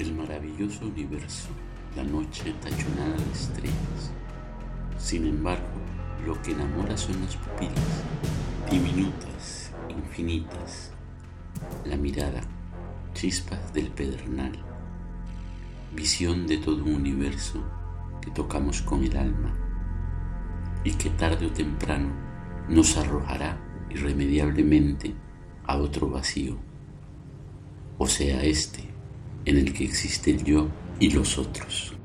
el maravilloso universo, la noche tachonada de estrellas. Sin embargo, lo que enamora son las pupilas, diminutas, infinitas, la mirada, chispas del pedernal, visión de todo un universo que tocamos con el alma y que tarde o temprano nos arrojará irremediablemente a otro vacío, o sea, este en el que existe el yo y los otros.